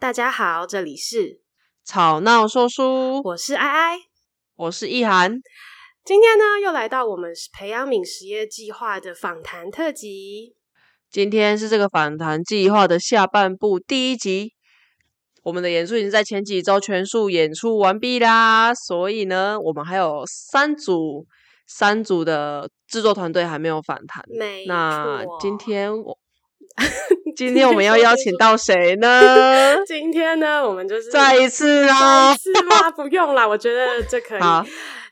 大家好，这里是吵闹说书，我是哀哀，我是易涵。今天呢，又来到我们培养皿实业计划的访谈特辑。今天是这个访谈计划的下半部第一集。我们的演出已经在前几周全数演出完毕啦，所以呢，我们还有三组三组的制作团队还没有访谈。没。那今天我。今天我们要邀请到 谁呢？今天呢，我们就是再一次啦，再一次吗？不用啦，我觉得这可以。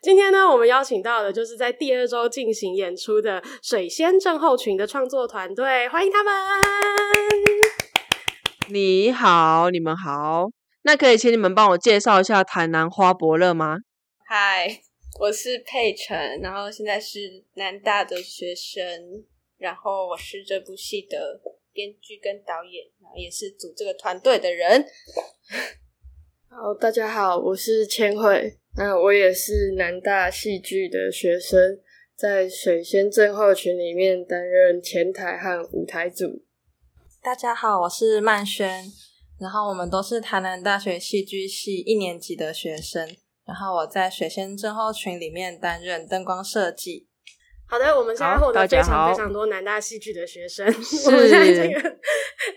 今天呢，我们邀请到的就是在第二周进行演出的水仙症候群的创作团队，欢迎他们。你好，你们好。那可以请你们帮我介绍一下台南花博乐吗？嗨，我是佩晨，然后现在是南大的学生。然后我是这部戏的编剧跟导演，然后也是组这个团队的人。好，大家好，我是千惠，那我也是南大戏剧的学生，在水仙症候群里面担任前台和舞台组。大家好，我是曼轩，然后我们都是台南大学戏剧系一年级的学生，然后我在水仙症候群里面担任灯光设计。好的，我们现在获得非常非常多南大戏剧的学生，我们现在这个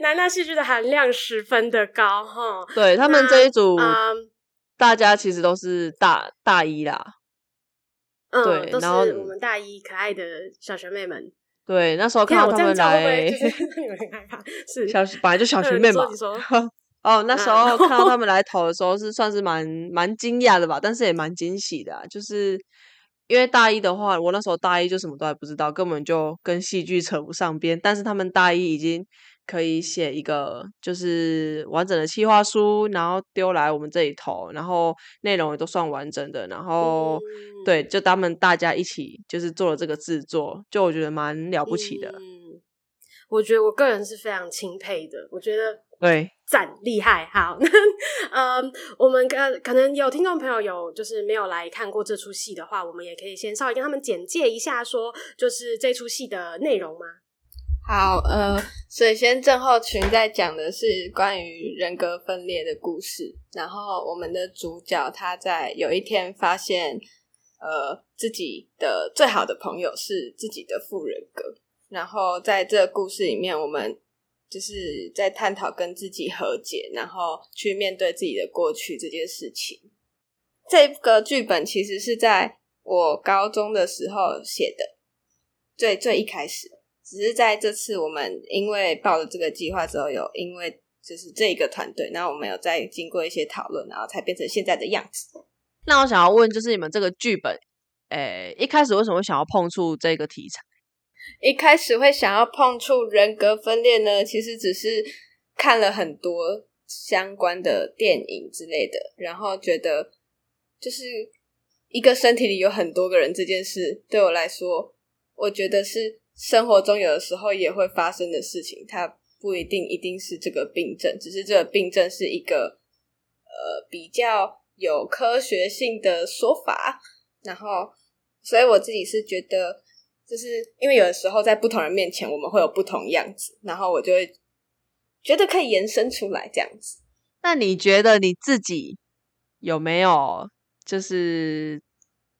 南大戏剧的含量十分的高哈。对，他们这一组，嗯，大家其实都是大大一啦，嗯，对，然后我们大一可爱的小学妹们。对，那时候看到他们来，你们很害怕，是小本来就小学妹嘛。哦，那时候看到他们来投的时候，是算是蛮蛮惊讶的吧，但是也蛮惊喜的，就是。因为大一的话，我那时候大一就什么都还不知道，根本就跟戏剧扯不上边。但是他们大一已经可以写一个就是完整的企划书，然后丢来我们这里投，然后内容也都算完整的。然后、嗯、对，就他们大家一起就是做了这个制作，就我觉得蛮了不起的。嗯，我觉得我个人是非常钦佩的。我觉得。对，赞厉害，好，嗯，我们可可能有听众朋友有就是没有来看过这出戏的话，我们也可以先稍微跟他们简介一下，说就是这出戏的内容吗？好，呃，水仙症候群在讲的是关于人格分裂的故事，然后我们的主角他在有一天发现，呃，自己的最好的朋友是自己的副人格，然后在这个故事里面，我们。就是在探讨跟自己和解，然后去面对自己的过去这件事情。这个剧本其实是在我高中的时候写的，最最一开始，只是在这次我们因为报了这个计划之后，有因为就是这一个团队，那我们有再经过一些讨论，然后才变成现在的样子。那我想要问，就是你们这个剧本，诶，一开始为什么会想要碰触这个题材？一开始会想要碰触人格分裂呢，其实只是看了很多相关的电影之类的，然后觉得就是一个身体里有很多个人这件事，对我来说，我觉得是生活中有的时候也会发生的事情。它不一定一定是这个病症，只是这个病症是一个呃比较有科学性的说法。然后，所以我自己是觉得。就是因为有的时候在不同人面前，我们会有不同样子，然后我就会觉得可以延伸出来这样子。那你觉得你自己有没有就是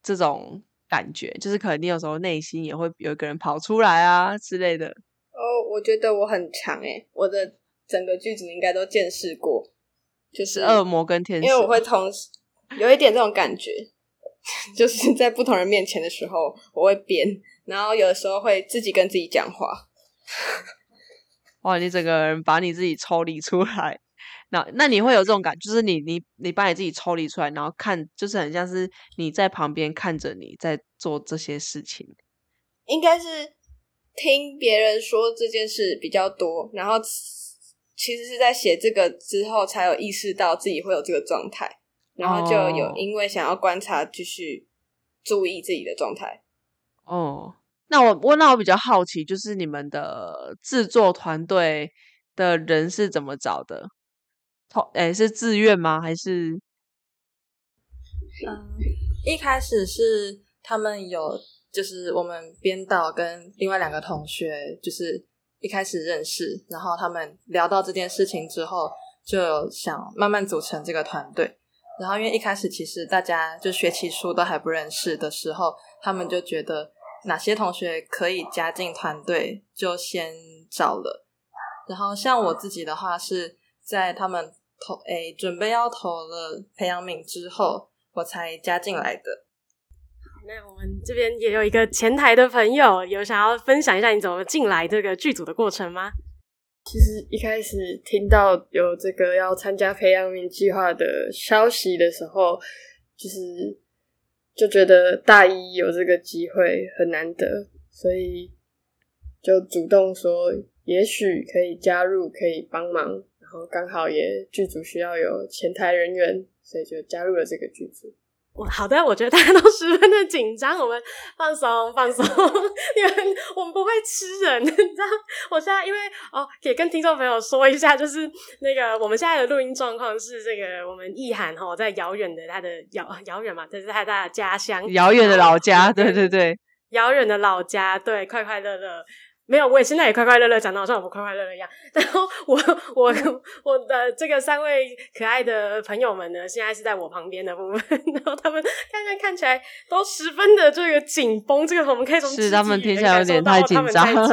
这种感觉？就是可能你有时候内心也会有一个人跑出来啊之类的。哦，我觉得我很强诶，我的整个剧组应该都见识过，就是恶魔跟天使，因为我会同时有一点这种感觉，就是在不同人面前的时候，我会变。然后有的时候会自己跟自己讲话，哇！你整个人把你自己抽离出来，那那你会有这种感觉，就是你你你把你自己抽离出来，然后看，就是很像是你在旁边看着你在做这些事情。应该是听别人说这件事比较多，然后其实是在写这个之后才有意识到自己会有这个状态，然后就有因为想要观察，继续注意自己的状态。哦。那我我那我比较好奇，就是你们的制作团队的人是怎么找的？诶、欸、是自愿吗？还是？嗯，一开始是他们有，就是我们编导跟另外两个同学，就是一开始认识，然后他们聊到这件事情之后，就想慢慢组成这个团队。然后因为一开始其实大家就学期初都还不认识的时候，他们就觉得哪些同学可以加进团队，就先找了。然后像我自己的话，是在他们投诶准备要投了培养皿之后，我才加进来的。那我们这边也有一个前台的朋友，有想要分享一下你怎么进来这个剧组的过程吗？其实一开始听到有这个要参加培养皿计划的消息的时候，就是就觉得大一有这个机会很难得，所以就主动说也许可以加入，可以帮忙，然后刚好也剧组需要有前台人员，所以就加入了这个剧组。好的，我觉得大家都十分的紧张，我们放松放松，因为我们不会吃人，你知道？我现在因为哦，也跟听众朋友说一下，就是那个我们现在的录音状况是这个，我们意涵哈在遥远的他的遥遥远嘛，这是他的家乡，遥远的老家，对对对，遥远的老家，对，快快乐乐。没有，我也现在也快快乐乐，讲的好像我们快快乐乐一样。然后我 我我的这个三位可爱的朋友们呢，现在是在我旁边的部分，然后他们看看看起来都十分的这个紧绷，这个我们可以从是他们听起来有点太紧张了。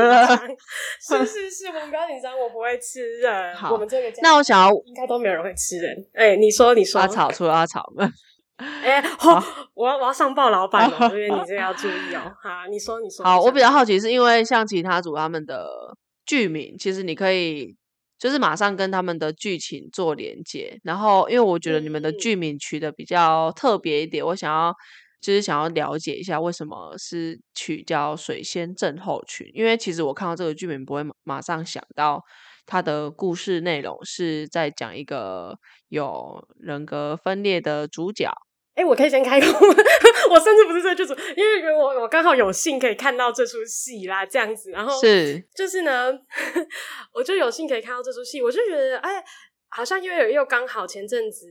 是是是，我们不要紧张，我不会吃人。好，我们这个那我想要应该都没有人会吃人。哎，你说你说，阿草除了阿草们。哎、欸，好，我要我要上报老板了，所以你这个要注意哦。好，你说你说。好，我比较好奇，是因为像其他组他们的剧名，其实你可以就是马上跟他们的剧情做连接。然后，因为我觉得你们的剧名取的比较特别一点，嗯、我想要就是想要了解一下为什么是取叫水仙症候群。因为其实我看到这个剧名，不会马上想到他的故事内容是在讲一个有人格分裂的主角。哎、欸，我可以先开口，我甚至不是这个剧组，因为我我刚好有幸可以看到这出戏啦，这样子，然后是就是呢，我就有幸可以看到这出戏，我就觉得哎，好像因为又刚好前阵子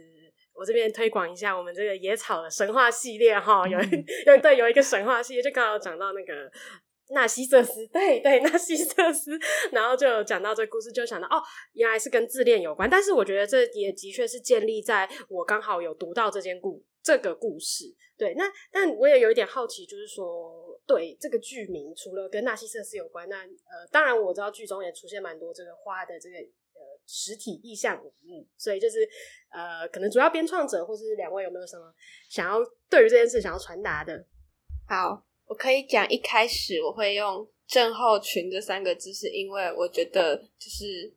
我这边推广一下我们这个野草的神话系列哈，有有 对有一个神话系列，就刚好讲到那个。纳西瑟斯，对对，纳西瑟斯，然后就讲到这故事，就想到哦，原来是跟自恋有关。但是我觉得这也的确是建立在我刚好有读到这件故这个故事。对，那但我也有一点好奇，就是说，对这个剧名，除了跟纳西瑟斯有关，那呃，当然我知道剧中也出现蛮多这个花的这个呃实体意象，嗯，所以就是呃，可能主要编创者或是两位有没有什么想要对于这件事想要传达的？好。我可以讲一开始我会用症候群这三个字，是因为我觉得就是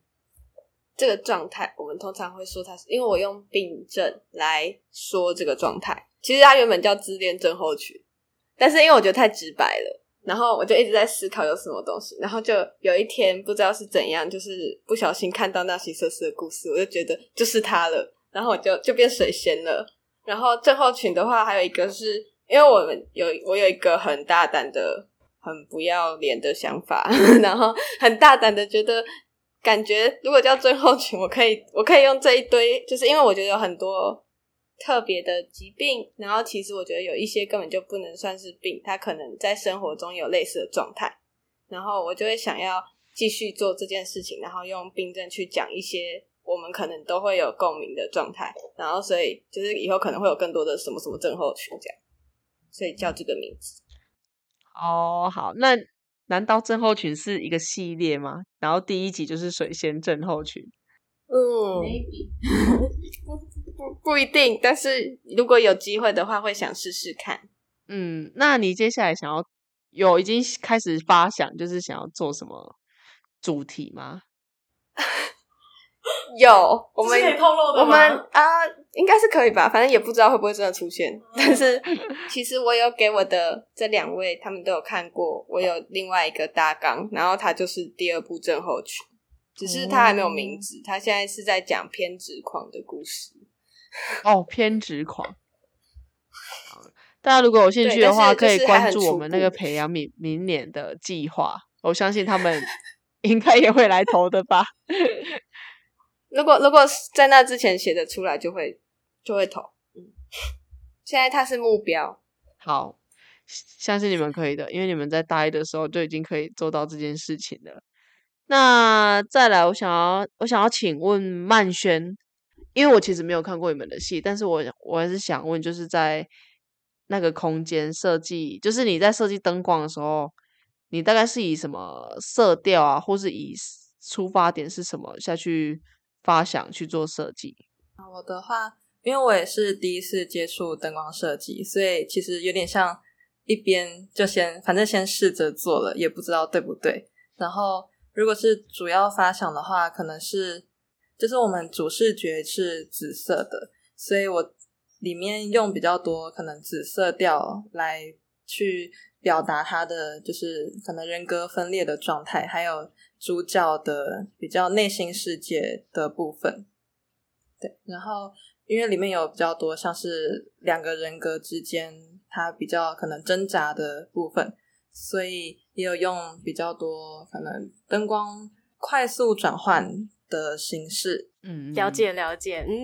这个状态，我们通常会说它是，因为我用病症来说这个状态，其实它原本叫自恋症候群，但是因为我觉得太直白了，然后我就一直在思考有什么东西，然后就有一天不知道是怎样，就是不小心看到纳西瑟斯的故事，我就觉得就是它了，然后我就就变水仙了，然后症候群的话还有一个是。因为我们有我有一个很大胆的、很不要脸的想法，然后很大胆的觉得，感觉如果叫症候群，我可以我可以用这一堆，就是因为我觉得有很多特别的疾病，然后其实我觉得有一些根本就不能算是病，他可能在生活中有类似的状态，然后我就会想要继续做这件事情，然后用病症去讲一些我们可能都会有共鸣的状态，然后所以就是以后可能会有更多的什么什么症候群这样。所以叫这个名字。哦，好，那难道症候群是一个系列吗？然后第一集就是水仙症候群。嗯，maybe 不不不一定，但是如果有机会的话，会想试试看。嗯，那你接下来想要有已经开始发想，就是想要做什么主题吗？有，我们我们啊，应该是可以吧，反正也不知道会不会真的出现。但是 其实我有给我的这两位，他们都有看过。我有另外一个大纲，然后他就是第二部症候群，只是他还没有名字。他现在是在讲偏执狂的故事。哦，偏执狂。大家如果有兴趣的话，可以关注我们那个培养明明年的计划。我相信他们应该也会来投的吧。如果如果在那之前写的出来，就会就会投。嗯，现在它是目标。好，相信你们可以的，因为你们在大一的时候就已经可以做到这件事情了。那再来，我想要我想要请问曼轩，因为我其实没有看过你们的戏，但是我我还是想问，就是在那个空间设计，就是你在设计灯光的时候，你大概是以什么色调啊，或是以出发点是什么下去发想去做设计？我的话，因为我也是第一次接触灯光设计，所以其实有点像一边就先反正先试着做了，也不知道对不对。然后如果是主要发想的话，可能是就是我们主视觉是紫色的，所以我里面用比较多可能紫色调来去表达它的就是可能人格分裂的状态，还有主角的比较内心世界的部分。对，然后因为里面有比较多像是两个人格之间，他比较可能挣扎的部分，所以也有用比较多可能灯光快速转换的形式。嗯，了解了解。嗯，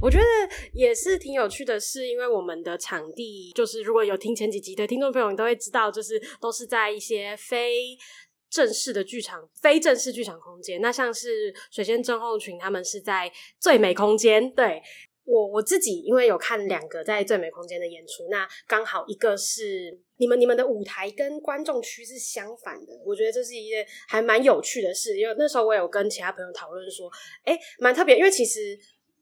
我觉得也是挺有趣的是，是因为我们的场地就是如果有听前几集的听众朋友，你都会知道，就是都是在一些非。正式的剧场，非正式剧场空间，那像是水仙症候群，他们是在最美空间。对，我我自己，因为有看两个在最美空间的演出，那刚好一个是你们你们的舞台跟观众区是相反的，我觉得这是一件还蛮有趣的事。因为那时候我有跟其他朋友讨论说，哎，蛮特别，因为其实。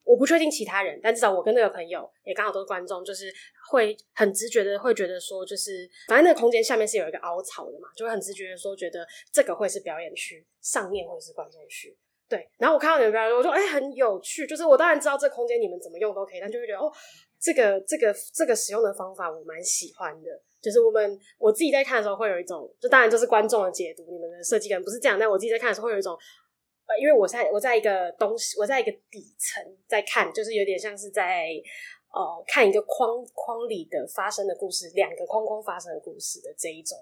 我不确定其他人，但至少我跟那个朋友也刚好都是观众，就是会很直觉的会觉得说，就是反正那个空间下面是有一个凹槽的嘛，就会很直觉的说，觉得这个会是表演区，上面会是观众区。对，然后我看到你们表演，我说哎、很有趣。就是我当然知道这个空间你们怎么用都可以，但就会觉得哦，这个这个这个使用的方法我蛮喜欢的。就是我们我自己在看的时候会有一种，就当然就是观众的解读，你们的设计可能不是这样，但我自己在看的时候会有一种。呃，因为我在我在一个东西，我在一个底层在看，就是有点像是在呃看一个框框里的发生的故事，两个框框发生的故事的这一种，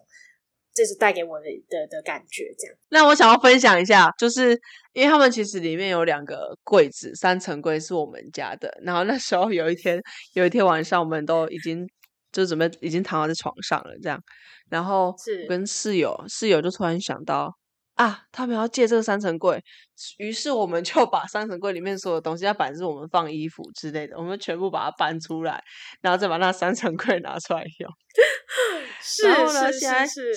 这是带给我的的的感觉。这样，那我想要分享一下，就是因为他们其实里面有两个柜子，三层柜是我们家的。然后那时候有一天，有一天晚上，我们都已经就准备已经躺在床上了，这样，然后是跟室友室友就突然想到。啊，他们要借这个三层柜，于是我们就 把三层柜里面所有东西，要摆是我们放衣服之类的，我们全部把它搬出来，然后再把那三层柜拿出来用。是 然后呢，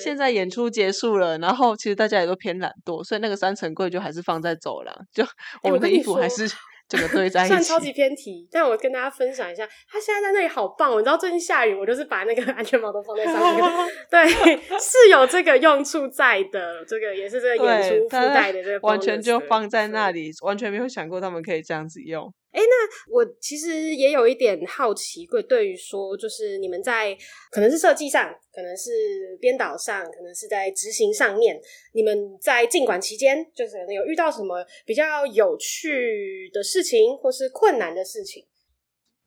现在演出结束了，然后其实大家也都偏懒惰，所以那个三层柜就还是放在走廊，就 我们的衣服还是。这个堆在一起，算超级偏题，但我跟大家分享一下，他现在在那里好棒哦！你知道最近下雨，我就是把那个 安全帽都放在上面，对，是有这个用处在的。这个也是这个演出附带的这个，完全就放在那里，完全没有想过他们可以这样子用。哎，那我其实也有一点好奇，会对于说，就是你们在可能是设计上，可能是编导上，可能是在执行上面，你们在进馆期间，就是可能有遇到什么比较有趣的事情，或是困难的事情？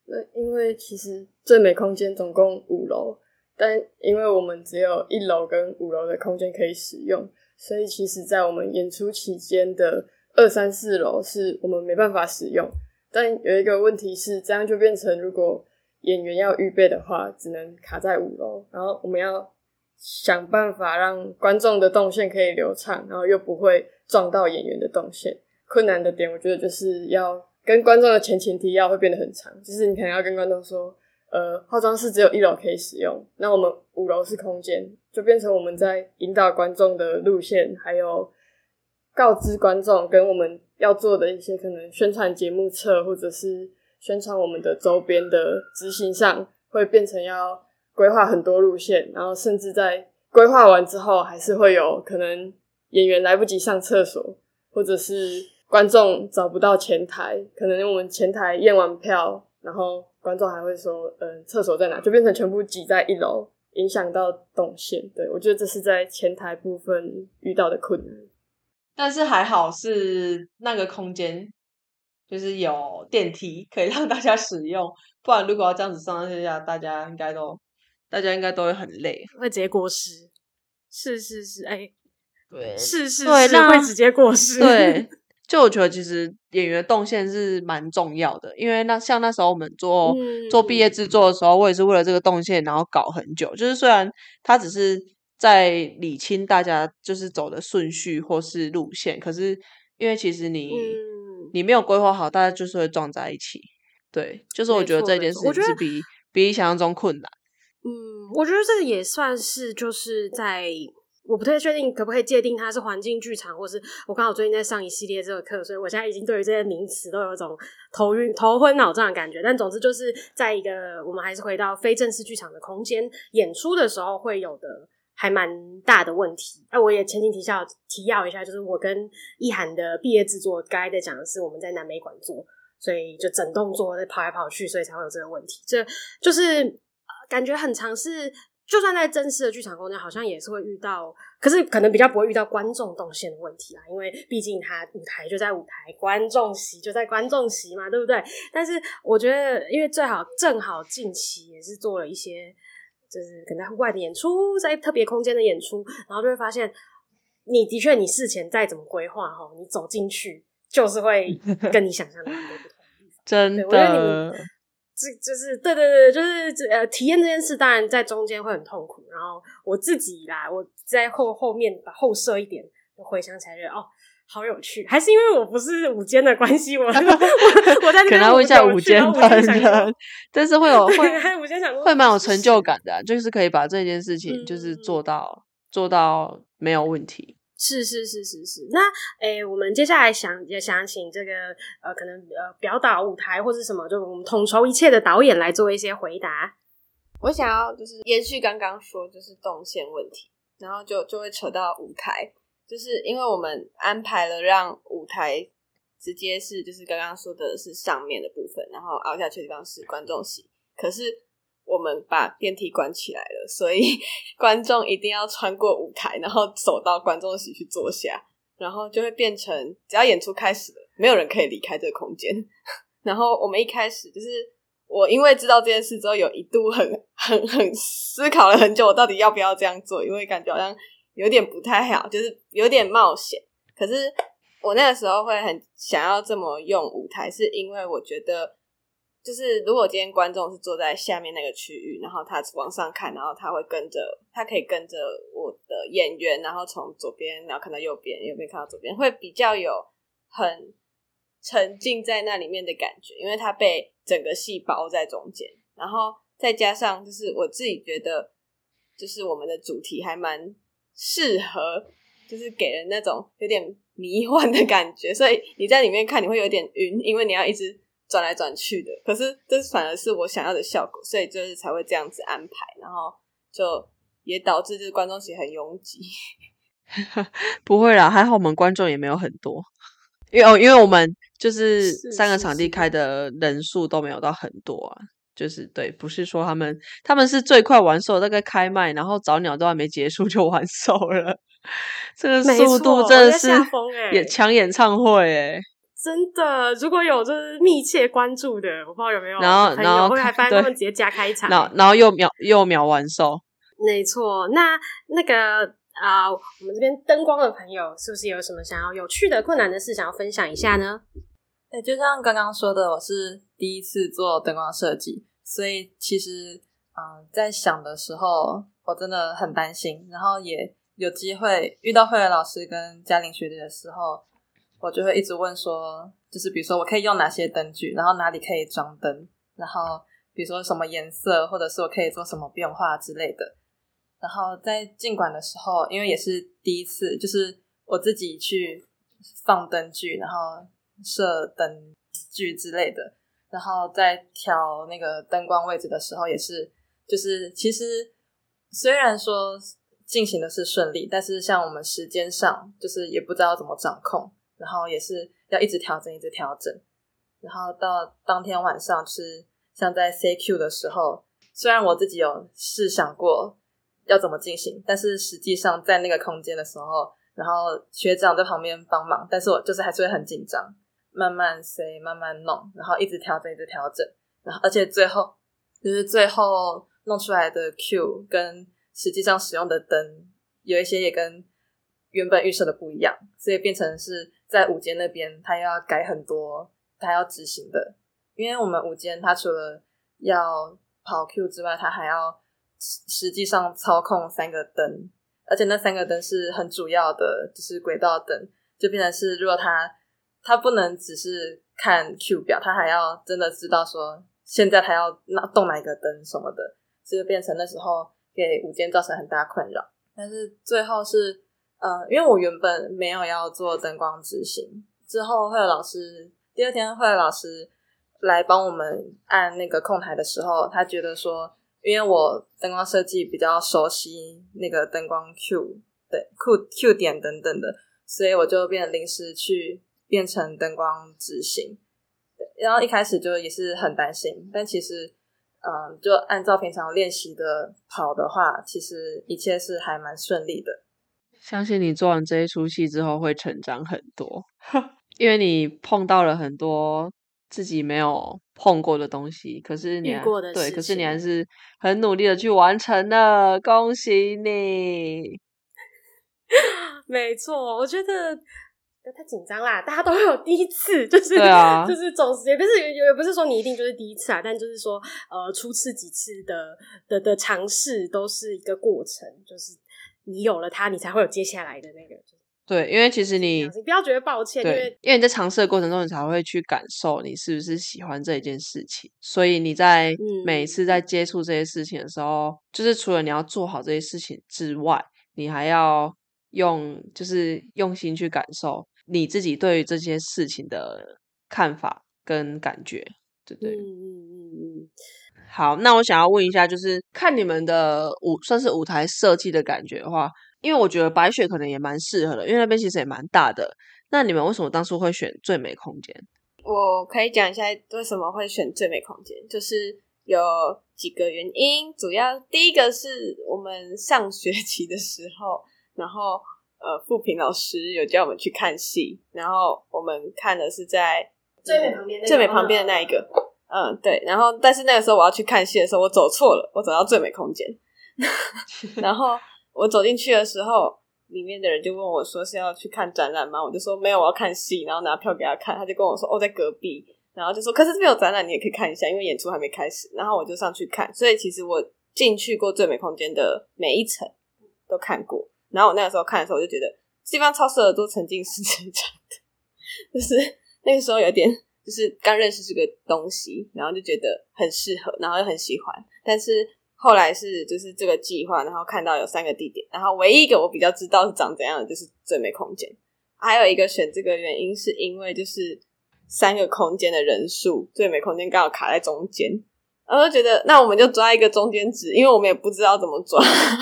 呃，因为其实最美空间总共五楼，但因为我们只有一楼跟五楼的空间可以使用，所以其实在我们演出期间的二三四楼是我们没办法使用。但有一个问题是，这样就变成如果演员要预备的话，只能卡在五楼，然后我们要想办法让观众的动线可以流畅，然后又不会撞到演员的动线。困难的点，我觉得就是要跟观众的前情提要会变得很长，就是你可能要跟观众说，呃，化妆室只有一楼可以使用，那我们五楼是空间，就变成我们在引导观众的路线，还有告知观众跟我们。要做的一些可能宣传节目册，或者是宣传我们的周边的执行上，会变成要规划很多路线，然后甚至在规划完之后，还是会有可能演员来不及上厕所，或者是观众找不到前台，可能我们前台验完票，然后观众还会说，嗯，厕所在哪？就变成全部挤在一楼，影响到动线。对，我觉得这是在前台部分遇到的困难。但是还好是那个空间，就是有电梯可以 让大家使用，不然如果要这样子上上下下，大家应该都，大家应该都会很累，会直接过失。是是是，哎、欸，对，是是是，那会直接过失。对，就我觉得其实演员动线是蛮重要的，因为那像那时候我们做、嗯、做毕业制作的时候，我也是为了这个动线，然后搞很久。就是虽然它只是。在理清大家就是走的顺序或是路线。可是因为其实你、嗯、你没有规划好，大家就是会撞在一起。对，就是我觉得这件事情是比比想象中困难。嗯，我觉得这也算是就是在。我不太确定可不可以界定它是环境剧场，或是我刚好最近在上一系列这个课，所以我现在已经对于这些名词都有一种头晕、头昏脑胀的感觉。但总之就是在一个我们还是回到非正式剧场的空间演出的时候，会有的还蛮大的问题。哎，我也前情提要提要一下，就是我跟易涵的毕业制作，刚才在讲的是我们在南美馆做，所以就整栋做在跑来跑去，所以才会有这个问题。这就是感觉很尝试。就算在真实的剧场空间，好像也是会遇到，可是可能比较不会遇到观众动线的问题啦，因为毕竟他舞台就在舞台，观众席就在观众席嘛，对不对？但是我觉得，因为最好正好近期也是做了一些，就是可能在户外的演出，在特别空间的演出，然后就会发现，你的确你事前再怎么规划哈，你走进去就是会 跟你想象的很多不同的地方，真的。这就是对对对，就是呃，体验这件事，当然在中间会很痛苦。然后我自己啦，我在后后面把后设一点，回想起来觉得哦，好有趣。还是因为我不是午间的关系，我 我 我在那边可能问一下舞监的，但是会有会会蛮有成就感的，就是可以把这件事情就是做到、嗯、做到没有问题。是是是是是，那诶，我们接下来想也想请这个呃，可能呃，表导舞台或是什么，就我们统筹一切的导演来做一些回答。我想要就是延续刚刚说，就是动线问题，然后就就会扯到舞台，就是因为我们安排了让舞台直接是就是刚刚说的是上面的部分，然后凹下去的地方是观众席，可是。我们把电梯关起来了，所以 观众一定要穿过舞台，然后走到观众席去坐下，然后就会变成只要演出开始了，没有人可以离开这个空间。然后我们一开始就是我，因为知道这件事之后，有一度很很很思考了很久，我到底要不要这样做，因为感觉好像有点不太好，就是有点冒险。可是我那个时候会很想要这么用舞台，是因为我觉得。就是如果今天观众是坐在下面那个区域，然后他往上看，然后他会跟着，他可以跟着我的演员，然后从左边，然后看到右边，右边看到左边，会比较有很沉浸在那里面的感觉，因为他被整个戏包在中间，然后再加上就是我自己觉得，就是我们的主题还蛮适合，就是给人那种有点迷幻的感觉，所以你在里面看你会有点晕，因为你要一直。转来转去的，可是这反而是我想要的效果，所以就是才会这样子安排，然后就也导致就是观众席很拥挤。不会啦，还好我们观众也没有很多，因为哦因为我们就是三个场地开的人数都没有到很多啊，就是对，不是说他们他们是最快完售，大概开卖，然后早鸟都还没结束 就完售了，这个速度真的是也抢演唱会哎。真的，如果有就是密切关注的，我不知道有没有，然后然后会还发现他们直接加开场，然后然后又秒又秒完售，没错。那那个啊、呃，我们这边灯光的朋友是不是有什么想要有趣的困难的事想要分享一下呢？对，就像刚刚说的，我是第一次做灯光设计，所以其实嗯、在想的时候，我真的很担心，然后也有机会遇到慧儿老师跟嘉玲学姐的时候。我就会一直问说，就是比如说我可以用哪些灯具，然后哪里可以装灯，然后比如说什么颜色，或者是我可以做什么变化之类的。然后在进馆的时候，因为也是第一次，就是我自己去放灯具，然后设灯具之类的，然后在调那个灯光位置的时候，也是就是其实虽然说进行的是顺利，但是像我们时间上就是也不知道怎么掌控。然后也是要一直调整，一直调整。然后到当天晚上是像在 CQ 的时候，虽然我自己有试想过要怎么进行，但是实际上在那个空间的时候，然后学长在旁边帮忙，但是我就是还是会很紧张，慢慢塞慢慢弄，然后一直调整，一直调整。然后而且最后就是最后弄出来的 Q 跟实际上使用的灯有一些也跟原本预设的不一样，所以变成是。在舞间那边，他要改很多，他要执行的。因为我们舞间，他除了要跑 Q 之外，他还要实际上操控三个灯，而且那三个灯是很主要的，就是轨道灯，就变成是如果他他不能只是看 Q 表，他还要真的知道说现在他要那动哪一个灯什么的，就变成那时候给舞间造成很大困扰。但是最后是，呃，因为我原本没有要做灯光执行，之后会有老师第二天会有老师来帮我们按那个控台的时候，他觉得说。因为我灯光设计比较熟悉那个灯光 Q 对 Q Q 点等等的，所以我就变临时去变成灯光执行。对，然后一开始就也是很担心，但其实嗯，就按照平常练习的跑的话，其实一切是还蛮顺利的。相信你做完这一出戏之后会成长很多，因为你碰到了很多。自己没有碰过的东西，可是你对，可是你还是很努力的去完成了，恭喜你！没错，我觉得不要太紧张啦，大家都会有第一次，就是、啊、就是总是也不是也也不是说你一定就是第一次啊，但就是说呃初次几次的的的尝试都是一个过程，就是你有了它，你才会有接下来的那个。对，因为其实你你不要觉得抱歉，因为因为你在尝试的过程中，你才会去感受你是不是喜欢这一件事情。所以你在每一次在接触这些事情的时候，嗯、就是除了你要做好这些事情之外，你还要用就是用心去感受你自己对于这些事情的看法跟感觉，对不对？嗯嗯嗯嗯。好，那我想要问一下，就是看你们的舞算是舞台设计的感觉的话。因为我觉得白雪可能也蛮适合的，因为那边其实也蛮大的。那你们为什么当初会选最美空间？我可以讲一下为什么会选最美空间，就是有几个原因。主要第一个是我们上学期的时候，然后呃，富平老师有叫我们去看戏，然后我们看的是在最美旁边最美旁边的那一个。嗯，对。然后但是那个时候我要去看戏的时候，我走错了，我走到最美空间，然后。我走进去的时候，里面的人就问我说：“是要去看展览吗？”我就说：“没有，我要看戏。”然后拿票给他看，他就跟我说：“哦，在隔壁。”然后就说：“可是这边有展览，你也可以看一下，因为演出还没开始。”然后我就上去看。所以其实我进去过最美空间的每一层都看过。然后我那个时候看的时候，我就觉得这地方超适合做沉浸式这样的，就是那个时候有点就是刚认识这个东西，然后就觉得很适合，然后又很喜欢，但是。后来是就是这个计划，然后看到有三个地点，然后唯一一个我比较知道是长怎样的就是最美空间。还有一个选这个原因是因为就是三个空间的人数，最美空间刚好卡在中间，然后就觉得那我们就抓一个中间值，因为我们也不知道怎么抓，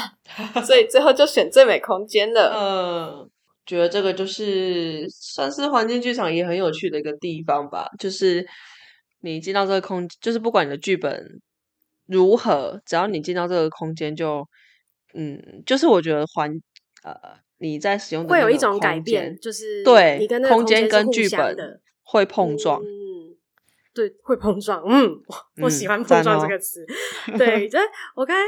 所以最后就选最美空间了。嗯，觉得这个就是算是环境剧场也很有趣的一个地方吧，就是你进到这个空，就是不管你的剧本。如何？只要你进到这个空间就，就嗯，就是我觉得环呃，你在使用的会有一种改变，就是对，你跟空间跟剧本会碰撞，嗯，对，会碰撞，嗯，我喜欢碰撞这个词，嗯、对，这我刚才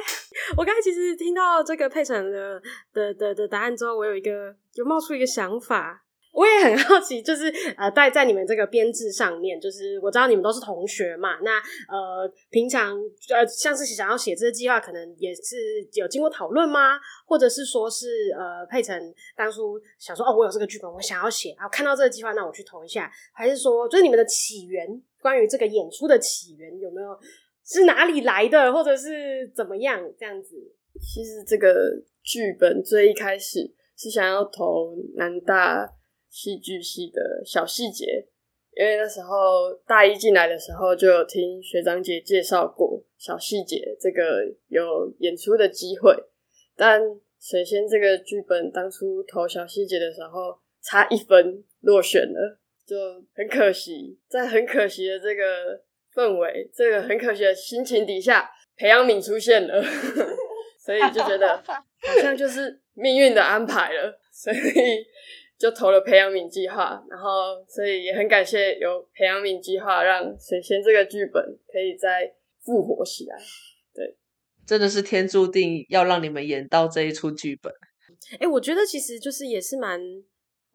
我刚才其实听到这个佩岑的的的的答案之后，我有一个有冒出一个想法。我也很好奇，就是呃，在在你们这个编制上面，就是我知道你们都是同学嘛，那呃，平常呃，像是想要写这个计划，可能也是有经过讨论吗？或者是说是呃，佩岑当初想说，哦，我有这个剧本，我想要写，然后看到这个计划，那我去投一下，还是说，就是你们的起源，关于这个演出的起源，有没有是哪里来的，或者是怎么样这样子？其实这个剧本最一开始是想要投南大。戏剧系的小细节，因为那时候大一进来的时候就有听学长姐介绍过小细节这个有演出的机会，但水仙这个剧本当初投小细节的时候差一分落选了，就很可惜，在很可惜的这个氛围、这个很可惜的心情底下，裴阳敏出现了，所以就觉得 好像就是命运的安排了，所以。就投了培养皿计划，然后所以也很感谢有培养皿计划，让水仙这个剧本可以再复活起来。对，真的是天注定要让你们演到这一出剧本。哎、欸，我觉得其实就是也是蛮。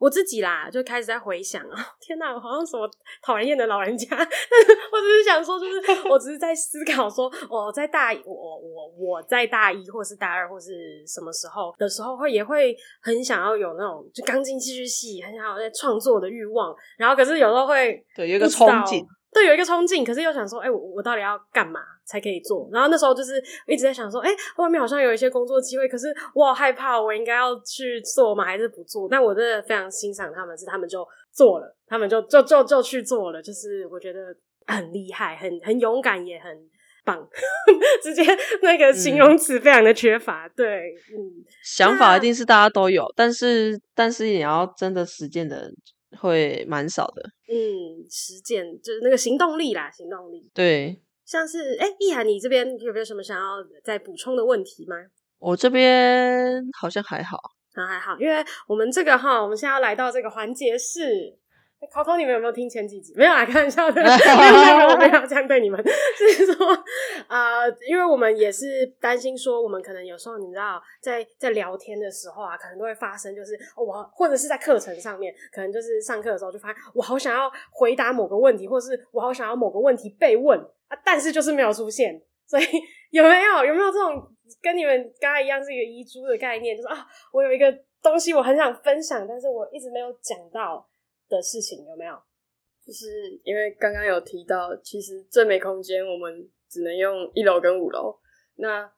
我自己啦，就开始在回想啊，天哪，我好像什么讨人厌的老人家。但是我只是想说，就是我只是在思考说，我在大一，我我我在大一或是大二或是什么时候的时候，会也会很想要有那种就钢琴戏剧系，很想要在创作的欲望。然后可是有时候会对有一个憧憬。对，有一个冲劲，可是又想说，哎、欸，我我到底要干嘛才可以做？然后那时候就是一直在想说，哎、欸，外面好像有一些工作机会，可是我好害怕，我应该要去做吗？还是不做？但我真的非常欣赏他们，是他们就做了，他们就就就就去做了，就是我觉得很厉害，很很勇敢，也很棒。直接那个形容词非常的缺乏，嗯、对，嗯，想法一定是大家都有，但是但是也要真的实践的人。会蛮少的，嗯，实践就是那个行动力啦，行动力。对，像是哎，易涵，你这边有没有什么想要再补充的问题吗？我这边好像还好，啊还好，因为我们这个哈，我们现在要来到这个环节是。考考你们有没有听前几集？没有啊，开玩笑的，没 有没有，我没有这样对你们。就是说，啊、呃，因为我们也是担心说，我们可能有时候你知道，在在聊天的时候啊，可能都会发生，就是我或者是在课程上面，可能就是上课的时候就发现，我好想要回答某个问题，或是我好想要某个问题被问啊，但是就是没有出现。所以有没有有没有这种跟你们刚才一样是一个遗珠的概念？就是啊，我有一个东西我很想分享，但是我一直没有讲到。的事情有没有？就是因为刚刚有提到，其实最美空间我们只能用一楼跟五楼，那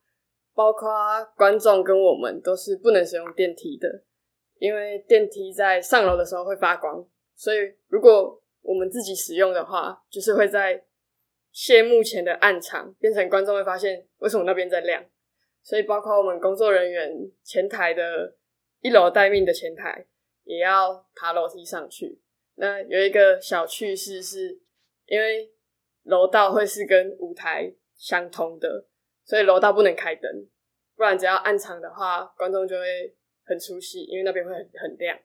包括观众跟我们都是不能使用电梯的，因为电梯在上楼的时候会发光，所以如果我们自己使用的话，就是会在谢幕前的暗场变成观众会发现为什么那边在亮，所以包括我们工作人员前台的一楼待命的前台。也要爬楼梯上去。那有一个小趣事是，因为楼道会是跟舞台相通的，所以楼道不能开灯，不然只要暗场的话，观众就会很出戏，因为那边会很很亮。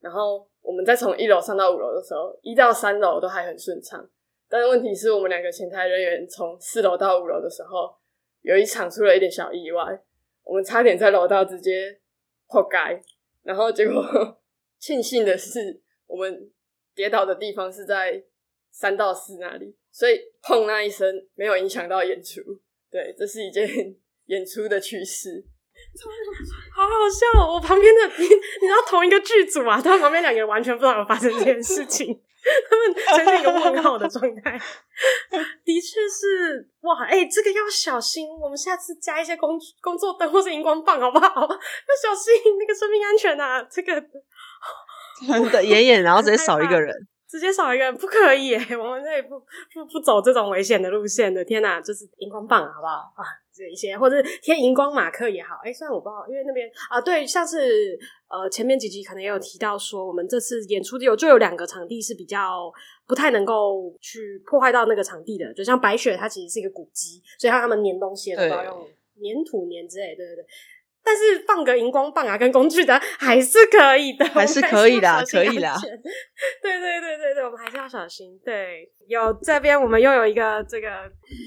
然后我们再从一楼上到五楼的时候，一到三楼都还很顺畅，但是问题是我们两个前台人员从四楼到五楼的时候，有一场出了一点小意外，我们差点在楼道直接破街，然后结果。庆幸的是，我们跌倒的地方是在三到四那里，所以碰那一声没有影响到演出。对，这是一件 演出的趣事，好好笑哦！我旁边的你，你知道同一个剧组啊，他旁边两个人完全不知道有发生这件事情，他们呈现一个问号的状态。的确是哇，哎、欸，这个要小心，我们下次加一些工工作灯或是荧光棒好不好？要小心那个生命安全啊，这个。真的演演，然后直接少 一个人，直接少一个人不可以耶！我们这里不不不走这种危险的路线的。天哪，就是荧光棒好不好啊？这一些或者贴荧光马克也好。哎，虽然我不知道，因为那边啊，对，像是呃前面几集可能也有提到说，我们这次演出有就有两个场地是比较不太能够去破坏到那个场地的，就像白雪，它其实是一个古迹，所以它他们粘东西都要用粘土粘之类，对对对。但是放个荧光棒啊，跟工具的还是可以的，还是可以的，可以的。对对对对对，我们还是要小心。对，有这边我们又有一个这个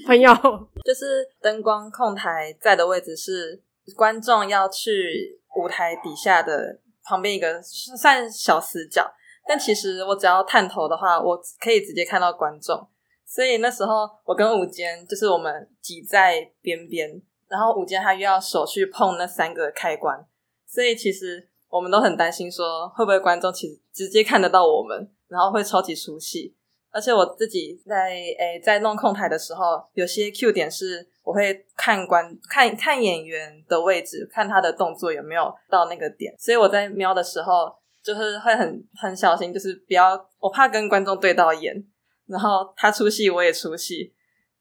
朋友，就是灯光控台在的位置是观众要去舞台底下的旁边一个算小死角，但其实我只要探头的话，我可以直接看到观众。所以那时候我跟舞监就是我们挤在边边。然后午间他又要手去碰那三个开关，所以其实我们都很担心，说会不会观众其实直接看得到我们，然后会超级出戏。而且我自己在诶在弄控台的时候，有些 Q 点是我会看观看看演员的位置，看他的动作有没有到那个点，所以我在瞄的时候就是会很很小心，就是不要我怕跟观众对到眼，然后他出戏我也出戏，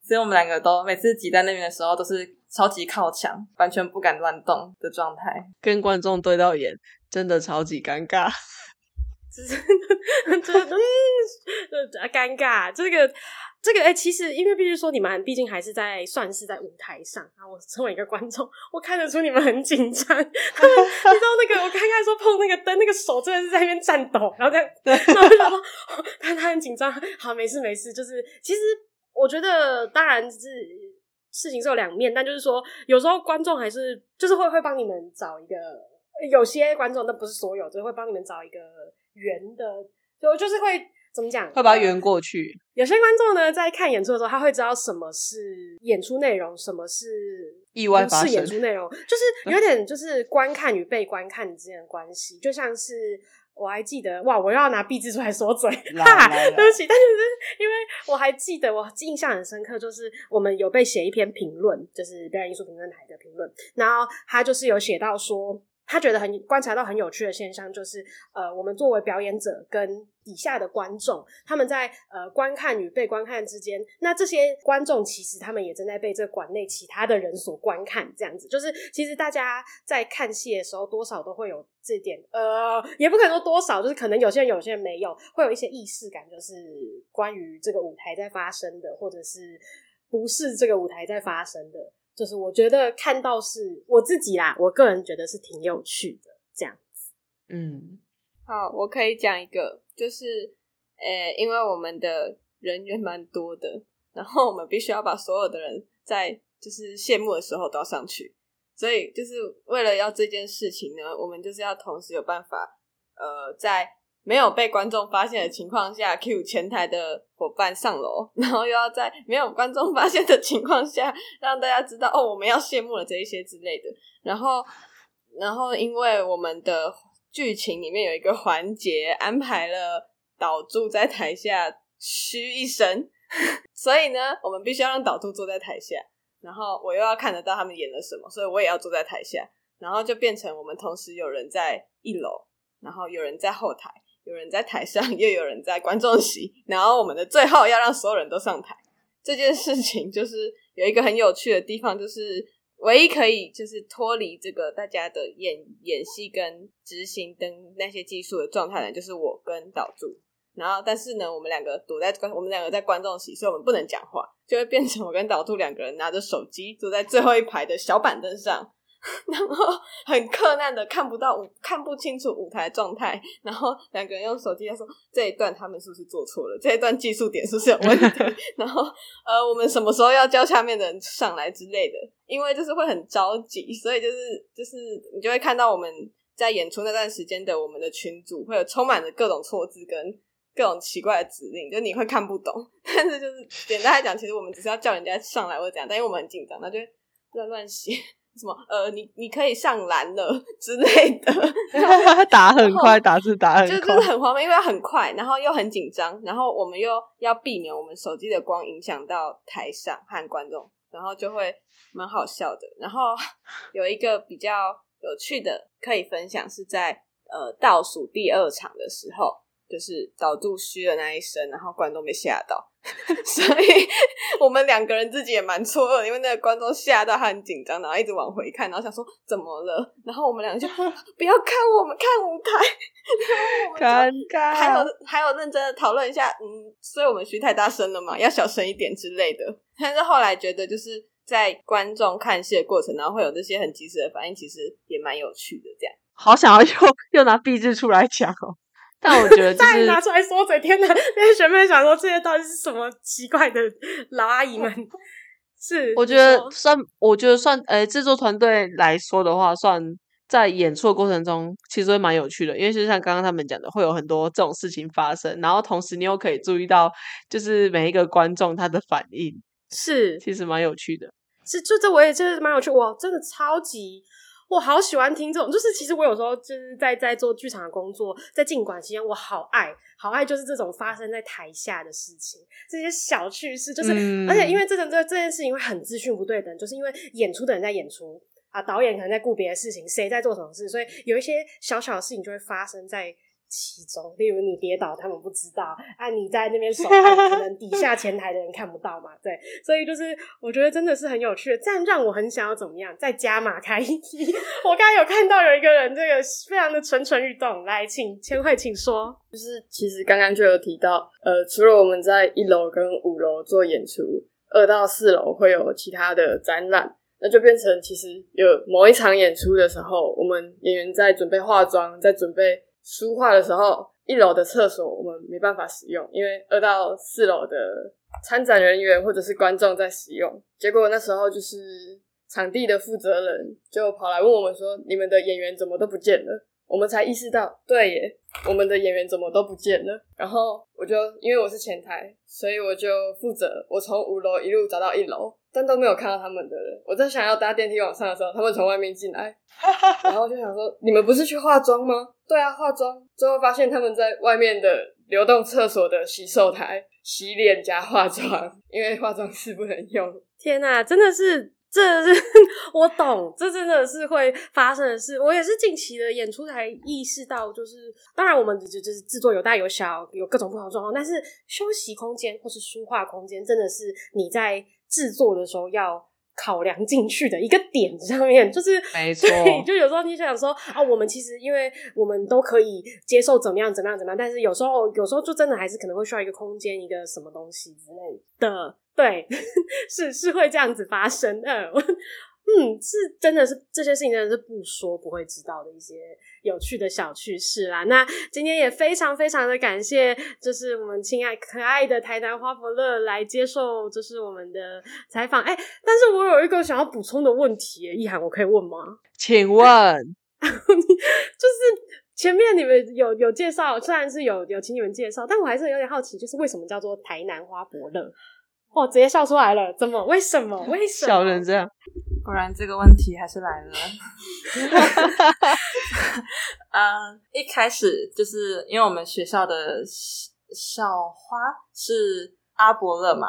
所以我们两个都每次挤在那边的时候都是。超级靠墙，完全不敢乱动的状态，跟观众对到眼，真的超级尴尬。真 的，真的，嗯，尴尬。这个，这个，哎、欸，其实因为必须说，你们毕竟还是在算是在舞台上啊。我作为一个观众，我看得出你们很紧张。你知道那个，我刚开始说碰那个灯，那个手真的是在那边颤抖，然后这样，然后就说，但他很紧张。好，没事没事，就是其实我觉得，当然是。事情是有两面，但就是说，有时候观众还是就是会会帮你们找一个，有些观众那不是所有，就是会帮你们找一个圆的，就就是会怎么讲？会把它圆过去。有些观众呢，在看演出的时候，他会知道什么是演出内容，什么是意外发生。演出内容就是 有点就是观看与被观看之间的关系，就像是。我还记得哇！我又要拿壁纸出来说嘴，哈哈，对不起。但是因为我还记得，我印象很深刻，就是我们有被写一篇评论，就是表演艺术评论台的评论，然后他就是有写到说。他觉得很观察到很有趣的现象，就是呃，我们作为表演者跟底下的观众，他们在呃观看与被观看之间，那这些观众其实他们也正在被这馆内其他的人所观看，这样子，就是其实大家在看戏的时候，多少都会有这点，呃，也不可能说多少，就是可能有些人有些人没有，会有一些意识感，就是关于这个舞台在发生的，或者是不是这个舞台在发生的。就是我觉得看到是我自己啦，我个人觉得是挺有趣的这样子。嗯，好，我可以讲一个，就是呃、欸，因为我们的人员蛮多的，然后我们必须要把所有的人在就是谢幕的时候都要上去，所以就是为了要这件事情呢，我们就是要同时有办法呃在。没有被观众发现的情况下，cue 前台的伙伴上楼，然后又要在没有观众发现的情况下，让大家知道哦，我们要谢幕了这一些之类的。然后，然后因为我们的剧情里面有一个环节安排了导助在台下嘘一声，所以呢，我们必须要让导助坐在台下，然后我又要看得到他们演了什么，所以我也要坐在台下，然后就变成我们同时有人在一楼，然后有人在后台。有人在台上，又有人在观众席，然后我们的最后要让所有人都上台。这件事情就是有一个很有趣的地方，就是唯一可以就是脱离这个大家的演演戏跟执行跟那些技术的状态呢，就是我跟导助。然后，但是呢，我们两个躲在观，我们两个在观众席，所以我们不能讲话，就会变成我跟导助两个人拿着手机坐在最后一排的小板凳上。然后很困难的看不到舞，看不清楚舞台状态。然后两个人用手机在说，这一段他们是不是做错了？这一段技术点是不是有问题？然后呃，我们什么时候要叫下面的人上来之类的？因为就是会很着急，所以就是就是你就会看到我们在演出那段时间的我们的群组会有充满着各种错字跟各种奇怪的指令，就你会看不懂。但是就是简单来讲，其实我们只是要叫人家上来或者怎样，但因为我们很紧张，那就乱乱写。什么？呃，你你可以上篮了 之类的，打很快，打字打很快，就是很慌，因为很快，然后又很紧张，然后我们又要避免我们手机的光影响到台上和观众，然后就会蛮好笑的。然后 有一个比较有趣的可以分享，是在呃倒数第二场的时候。就是导助嘘的那一声，然后观众被吓到，所以我们两个人自己也蛮错愕，因为那个观众吓到他很紧张，然后一直往回看，然后想说怎么了，然后我们两个就不要看我们看舞台，尴尬，还有还有认真的讨论一下，嗯，所以我们嘘太大声了嘛，要小声一点之类的。但是后来觉得就是在观众看戏的过程，然后会有这些很及时的反应，其实也蛮有趣的。这样，好想要又又拿壁纸出来讲哦。但我觉得、就是，再拿出来说嘴，天哪！那些学妹想说，这些到底是什么奇怪的老阿姨们？是，我觉得算，我觉得算，呃、欸，制作团队来说的话，算在演出的过程中，其实会蛮有趣的，因为就像刚刚他们讲的，会有很多这种事情发生，然后同时你又可以注意到，就是每一个观众他的反应，是，其实蛮有趣的。是，就这我也觉得蛮有趣，哇，真的超级。我好喜欢听这种，就是其实我有时候就是在在做剧场的工作，在进馆期间，我好爱好爱就是这种发生在台下的事情，这些小趣事，就是、嗯、而且因为这种这这件事情会很资讯不对等，就是因为演出的人在演出啊，导演可能在顾别的事情，谁在做什么事，所以有一些小小的事情就会发生在。其中，例如你跌倒，他们不知道啊，你在那边手按，可能底下前台的人看不到嘛，对，所以就是我觉得真的是很有趣的，这样让我很想要怎么样，再加码开一集。我刚刚有看到有一个人，这个非常的蠢蠢欲动，来，请千惠，请说。就是其实刚刚就有提到，呃，除了我们在一楼跟五楼做演出，二到四楼会有其他的展览，那就变成其实有某一场演出的时候，我们演员在准备化妆，在准备。书画的时候，一楼的厕所我们没办法使用，因为二到四楼的参展人员或者是观众在使用。结果那时候就是场地的负责人就跑来问我们说：“你们的演员怎么都不见了？”我们才意识到，对耶，我们的演员怎么都不见了。然后我就因为我是前台，所以我就负责我从五楼一路找到一楼，但都没有看到他们的人。我在想要搭电梯往上的时候，他们从外面进来，然后就想说：你们不是去化妆吗？对啊，化妆。最后发现他们在外面的流动厕所的洗手台洗脸加化妆，因为化妆室不能用。天哪，真的是。这是 我懂，这真的是会发生的事。我也是近期的演出才意识到，就是当然我们就就是制作有大有小，有各种不同的状况，但是休息空间或是书画空间，真的是你在制作的时候要考量进去的一个点上面，就是没错。对，就有时候你想说啊，我们其实因为我们都可以接受怎么样怎么样怎么样，但是有时候有时候就真的还是可能会需要一个空间，一个什么东西之类的。对，是是会这样子发生的。嗯，是真的是这些事情，真的是不说不会知道的一些有趣的小趣事啦。那今天也非常非常的感谢，就是我们亲爱可爱的台南花博乐来接受，就是我们的采访。哎，但是我有一个想要补充的问题，易涵，我可以问吗？请问，就是前面你们有有介绍，虽然是有有请你们介绍，但我还是有点好奇，就是为什么叫做台南花博乐？我、哦、直接笑出来了，怎么？为什么？为什么？笑成这样，果然这个问题还是来了。嗯，一开始就是因为我们学校的校花是阿伯勒嘛，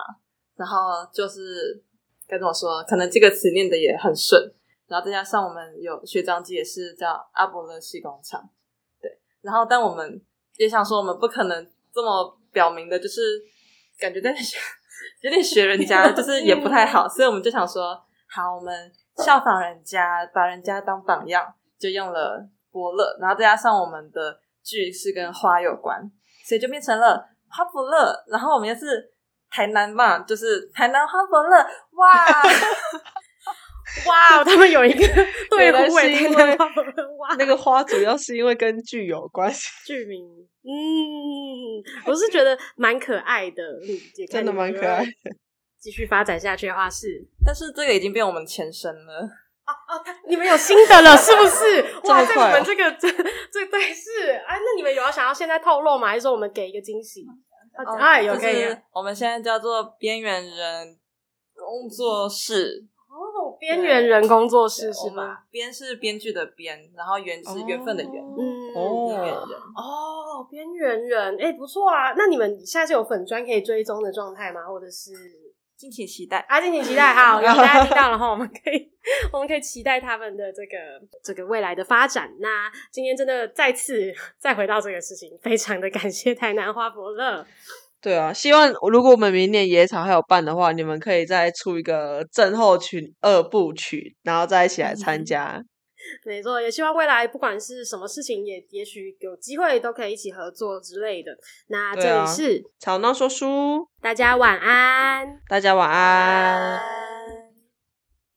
然后就是该怎么说？可能这个词念的也很顺，然后再加上我们有学长姐也是叫阿伯勒西工厂，对。然后但我们也想说，我们不可能这么表明的，就是感觉在学。有点学人家，就是也不太好，所以我们就想说，好，我们效仿人家，把人家当榜样，就用了伯乐，然后再加上我们的剧是跟花有关，所以就变成了花伯乐。然后我们又是台南嘛，就是台南花伯乐，哇 哇，他们有一个 对胡尾，因为那个花主要是因为跟剧有关系，剧名。嗯，我是觉得蛮可爱的，嗯，真的蛮可爱的。继续发展下去的话是，但是这个已经变我们前身了。哦哦，你们有新的了 是不是？哇，在你们这个这这对是哎，那你们有要想要现在透露吗？还是说我们给一个惊喜？哎，有可以。我们现在叫做边缘人工作室。哦，边缘人工作室是吗？边是编剧的边，然后缘是缘分的缘。嗯，边缘人。哦，边缘人，哎，不错啊。那你们现在是有粉砖可以追踪的状态吗？或者是敬请期待啊，敬请期待。好，有大家听到了哈，我们可以，我们可以期待他们的这个这个未来的发展。那今天真的再次 再回到这个事情，非常的感谢台南花博乐。对啊，希望如果我们明年野草还有办的话，你们可以再出一个震后群二部曲，然后再一起来参加。嗯、没错，也希望未来不管是什么事情，也也许有机会都可以一起合作之类的。那这里是吵闹说书，大家晚安，大家晚安。